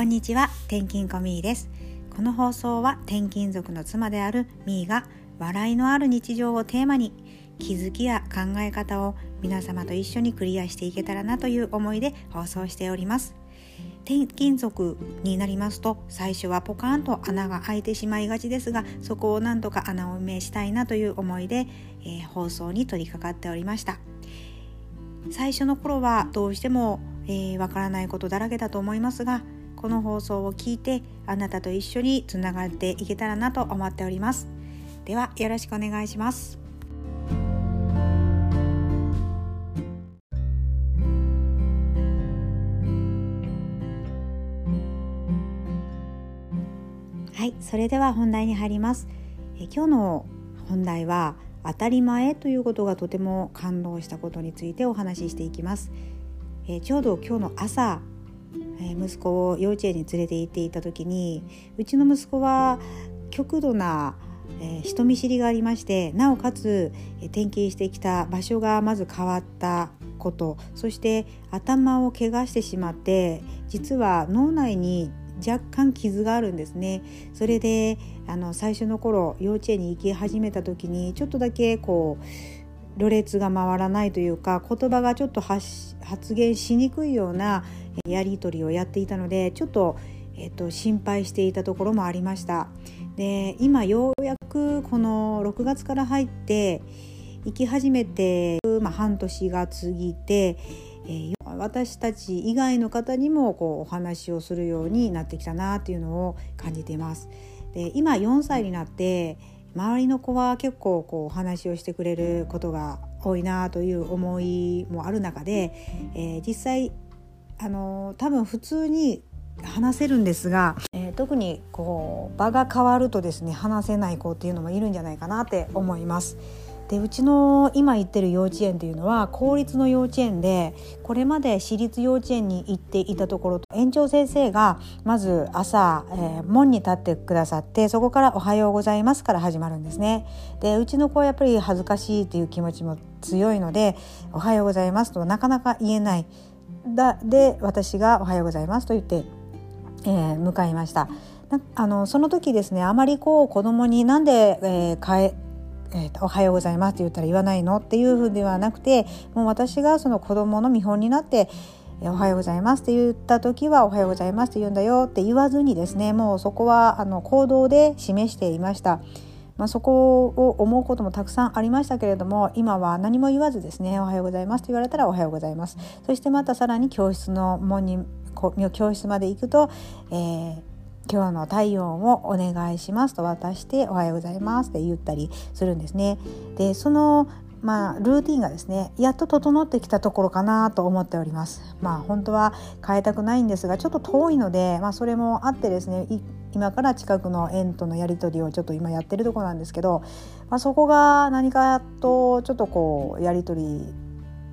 こんにちは転勤コミーです。この放送は転勤族の妻であるミーが笑いのある日常をテーマに気づきや考え方を皆様と一緒にクリアしていけたらなという思いで放送しております。転勤族になりますと最初はポカーンと穴が開いてしまいがちですがそこをなんとか穴を埋めしたいなという思いで、えー、放送に取り掛かっておりました。最初の頃はどうしてもわ、えー、からないことだらけだと思いますがこの放送を聞いてあなたと一緒につながっていけたらなと思っております。ではよろしくお願いします。はいそれでは本題に入ります。え今日の本題は当たり前ということがとても感動したことについてお話ししていきます。えちょうど今日の朝息子を幼稚園に連れて行っていた時にうちの息子は極度な、人見知りがありましてなおかつ、転勤してきた場所がまず変わったことそして頭を怪我してしまって実は脳内に若干傷があるんですね。それであの最初の頃幼稚園に行き始めた時にちょっとだけこうろれつが回らないというか言葉がちょっと発言しにくいようなやり取りをやっていたのでちょっと,、えっと心配していたところもありました。で今ようやくこの6月から入って行き始めて、まあ、半年が過ぎて、えー、私たち以外の方にもこうお話をするようになってきたなっていうのを感じています。で今4歳になって周りの子は結構こうお話をしてくれることが多いなという思いもある中で、えー、実際あの多分普通に話せるんですが、えー、特にこう場が変わるとですね話せない子っていうのもいるんじゃないかなって思います。でうちの今行ってる幼稚園っていうのは公立の幼稚園でこれまで私立幼稚園に行っていたところと園長先生がまず朝、えー、門に立ってくださってそこから「おはようございます」から始まるんですね。でうちの子はやっぱり恥ずかしいっていう気持ちも強いので「おはようございます」となかなか言えないだで私が「おはようございます」と言って、えー、向かいました。あのその時ですねあまりこう子供になんで、えー、変ええー、おはようございますって言ったら言わないのっていうふうではなくてもう私がその子供の見本になっておはようございますって言った時はおはようございますって言うんだよって言わずにですねもうそこはあの行動で示していました。まあ、そこを思うこともたくさんありましたけれども今は何も言わずですね「おはようございます」と言われたら「おはようございます」そしてまたさらに教室の門に教室まで行くと、えー今日の体温をお願いしますと渡しておはようございますって言ったりするんですね。でそのまあ、ルーティンがですねやっと整ってきたところかなと思っておりますまあ本当は変えたくないんですがちょっと遠いので、まあ、それもあってですね今から近くの園とのやり取りをちょっと今やってるとこなんですけど、まあ、そこが何かとちょっとこうやり取り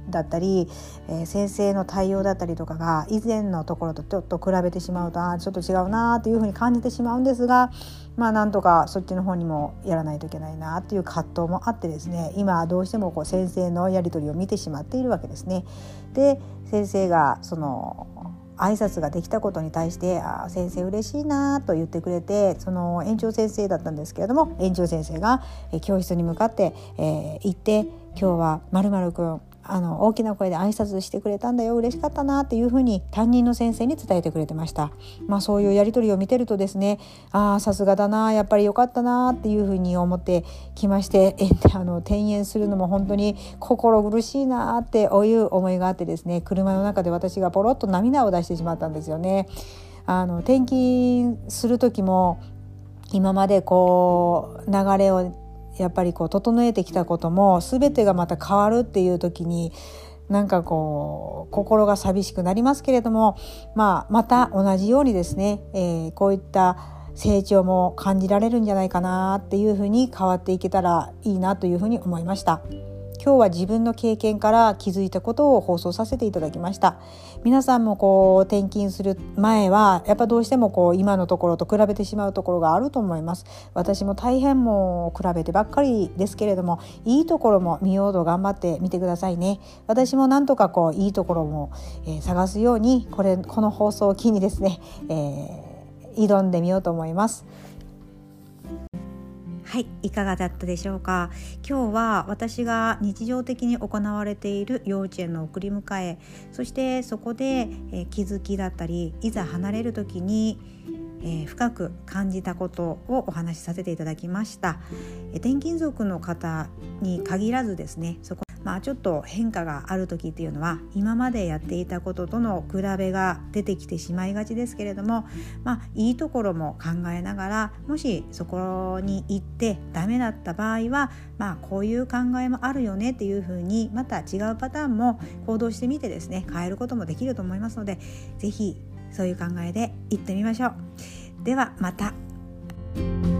だったり、えー、先生の対応だったりとかが以前のところとちょっと比べてしまうとあちょっと違うなというふうに感じてしまうんですがまあなんとかそっちの方にもやらないといけないなっていう葛藤もあってですね今どうしてもこう先生のやり取りを見てしまっているわけですね。で先生がその挨拶ができたことに対して「あ先生嬉しいな」と言ってくれてその園長先生だったんですけれども園長先生が教室に向かって、えー、行って「今日はまるくんあの大きな声で挨拶してくれたんだよ嬉しかったなっていうふうに担任の先生に伝えてくれてました、まあ、そういうやり取りを見てるとですねああさすがだなやっぱり良かったなっていうふうに思ってきましてえあの転園するのも本当に心苦しいなっていう思いがあってですね車の中で私がポロッと涙を出してしまったんですよね。あの転勤する時も今までこう流れをやっぱりこう整えてきたことも全てがまた変わるっていう時になんかこう心が寂しくなりますけれども、まあ、また同じようにですね、えー、こういった成長も感じられるんじゃないかなっていうふうに変わっていけたらいいなというふうに思いました。今日は自分の経験から気づいたことを放送させていただきました。皆さんもこう転勤する前はやっぱどうしてもこう今のところと比べてしまうところがあると思います。私も大変もう比べてばっかりですけれどもいいところも見ようと頑張ってみてくださいね。私もなんとかこういいところも、えー、探すようにこれこの放送を機にですね、えー、挑んでみようと思います。はいいかがだったでしょうか？今日は私が日常的に行われている幼稚園の送り迎えそしてそこで、え気づきだったりいざ離れる時にえー、深く感じたことをお話しさせていただきました、え転勤族の方に限らずですねそこまあ、ちょっと変化がある時っていうのは今までやっていたこととの比べが出てきてしまいがちですけれども、まあ、いいところも考えながらもしそこに行ってダメだった場合は、まあ、こういう考えもあるよねっていうふうにまた違うパターンも行動してみてですね変えることもできると思いますので是非そういう考えで行ってみましょう。ではまた。